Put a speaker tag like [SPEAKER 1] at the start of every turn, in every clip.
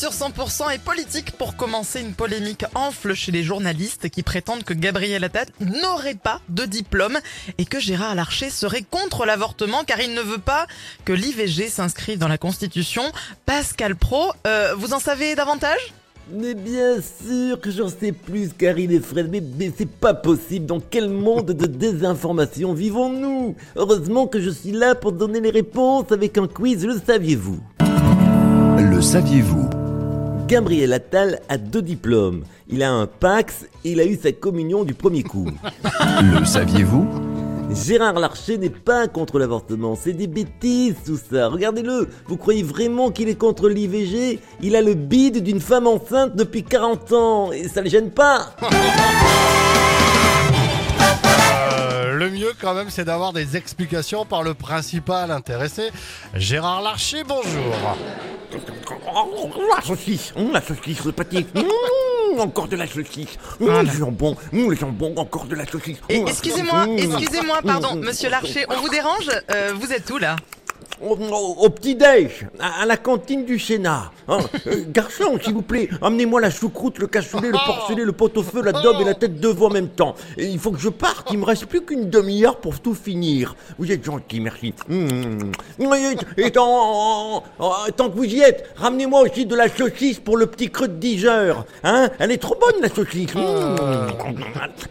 [SPEAKER 1] sur 100% est politique pour commencer une polémique enfle chez les journalistes qui prétendent que Gabriel Attal n'aurait pas de diplôme et que Gérard Larcher serait contre l'avortement car il ne veut pas que l'IVG s'inscrive dans la Constitution. Pascal Pro, euh, vous en savez davantage?
[SPEAKER 2] Mais bien sûr que j'en sais plus, Karine et Fred, mais, mais c'est pas possible. Dans quel monde de désinformation vivons-nous? Heureusement que je suis là pour donner les réponses avec un quiz, le saviez-vous?
[SPEAKER 3] Le saviez-vous?
[SPEAKER 2] Gabriel Attal a deux diplômes. Il a un Pax et il a eu sa communion du premier coup.
[SPEAKER 3] Le saviez-vous?
[SPEAKER 2] Gérard Larcher n'est pas contre l'avortement, c'est des bêtises tout ça. Regardez-le, vous croyez vraiment qu'il est contre l'IVG Il a le bide d'une femme enceinte depuis 40 ans et ça le gêne pas
[SPEAKER 4] Euh, le mieux quand même, c'est d'avoir des explications par le principal intéressé. Gérard Larcher, bonjour.
[SPEAKER 5] La saucisse, hum, la saucisse, le pâté, hum, encore de la saucisse, hum, le jambon, hum, le jambon, encore de la saucisse. Hum,
[SPEAKER 1] excusez-moi, excusez-moi, pardon, monsieur Larcher, on vous dérange? Euh, Vous êtes où là?
[SPEAKER 5] Au, petit-déj, à, à la cantine du Sénat. Hein. Euh, garçon, s'il vous plaît, amenez-moi la choucroute, le cassoulet, le porcelet, le pot-au-feu, la daube et la tête de veau en même temps. Et il faut que je parte, il me reste plus qu'une demi-heure pour tout finir. Vous êtes gentil, merci. Hum. Et, et tant, tant que vous y êtes, ramenez-moi aussi de la saucisse pour le petit creux de 10 heures. Hein Elle est trop bonne, la saucisse. Hum.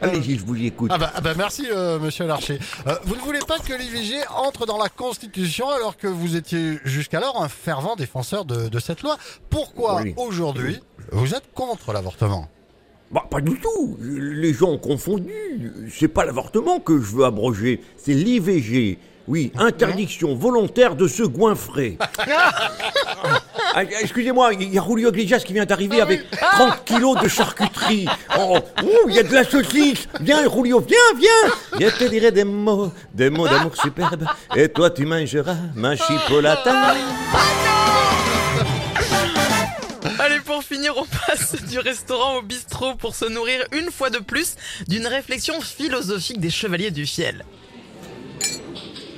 [SPEAKER 5] Allez-y, je vous y écoute.
[SPEAKER 4] Ah bah, ah bah merci, euh, monsieur Larcher. Euh, vous ne voulez pas que l'IVG entre dans la Constitution alors que vous étiez jusqu'alors un fervent défenseur de, de cette loi. Pourquoi
[SPEAKER 5] Oui.
[SPEAKER 4] aujourd'hui vous êtes contre l'avortement?
[SPEAKER 5] Bah, pas du tout. Les gens ont confondu. C'est pas l'avortement que je veux abroger, c'est l'IVG. Oui, interdiction volontaire de se goinfrer. Ah, Excusez-moi, il y a Julio Iglesias qui vient d'arriver avec 30 kilos de charcuterie. Oh, ouh, il y a de la saucisse. Viens, Julio, viens, viens. Je te dirai des mots, des mots d'amour superbes. Et toi, tu mangeras ma chipolata.
[SPEAKER 1] Allez, pour finir, on passe du restaurant au bistrot pour se nourrir une fois de plus d'une réflexion philosophique des chevaliers du fiel.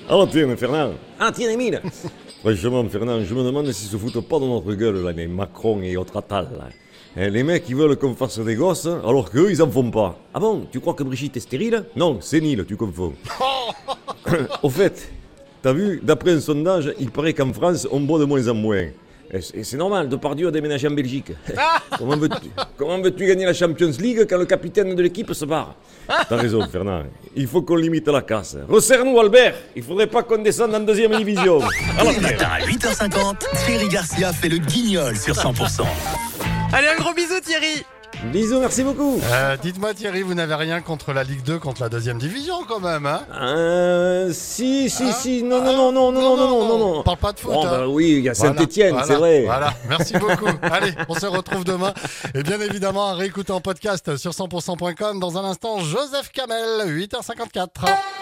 [SPEAKER 2] Alors tiens, Fernand.
[SPEAKER 5] Ah, tiens, Émile.
[SPEAKER 2] Franchement, Fernand, je me demande s'ils se foutent pas de notre gueule, là, les Macron et autres Attal, là. Eh, les mecs, ils veulent qu'on fasse des gosses, hein, alors qu'eux, ils en font pas.
[SPEAKER 5] Ah bon, tu crois que Brigitte est stérile?
[SPEAKER 2] Non, c'est nil, tu confonds. Au fait, t'as vu, d'après un sondage, il paraît qu'en France, on boit de moins en moins. Et c'est normal, Depardieu a déménagé en Belgique. comment veux-tu comment veux-tu gagner la Champions League quand le capitaine de l'équipe se barre T'as raison, Fernand. Il faut qu'on limite la casse. Resserre-nous, Albert Il faudrait pas qu'on descende en deuxième division. Alors,
[SPEAKER 6] Le matin à 8h50, Thierry Garcia fait le guignol sur 100%.
[SPEAKER 1] Allez, un gros bisou Thierry
[SPEAKER 2] bisous, merci beaucoup.
[SPEAKER 4] Euh, Dites-moi Thierry, vous n'avez rien contre la Ligue 2, contre la deuxième division quand même, hein?
[SPEAKER 2] Euh, si, si, si, non, non, non, non, non, non, non, non, non.
[SPEAKER 4] On parle pas de foot.
[SPEAKER 2] Oh,
[SPEAKER 4] hein.
[SPEAKER 2] bah oui, il y a
[SPEAKER 4] Voilà,
[SPEAKER 2] Saint-Etienne,
[SPEAKER 4] voilà,
[SPEAKER 2] c'est vrai.
[SPEAKER 4] Voilà, merci beaucoup. Allez, on se retrouve demain. Et bien évidemment, à réécouter en podcast sur 100%.com. Dans un instant, Joseph Kamel, 8h54.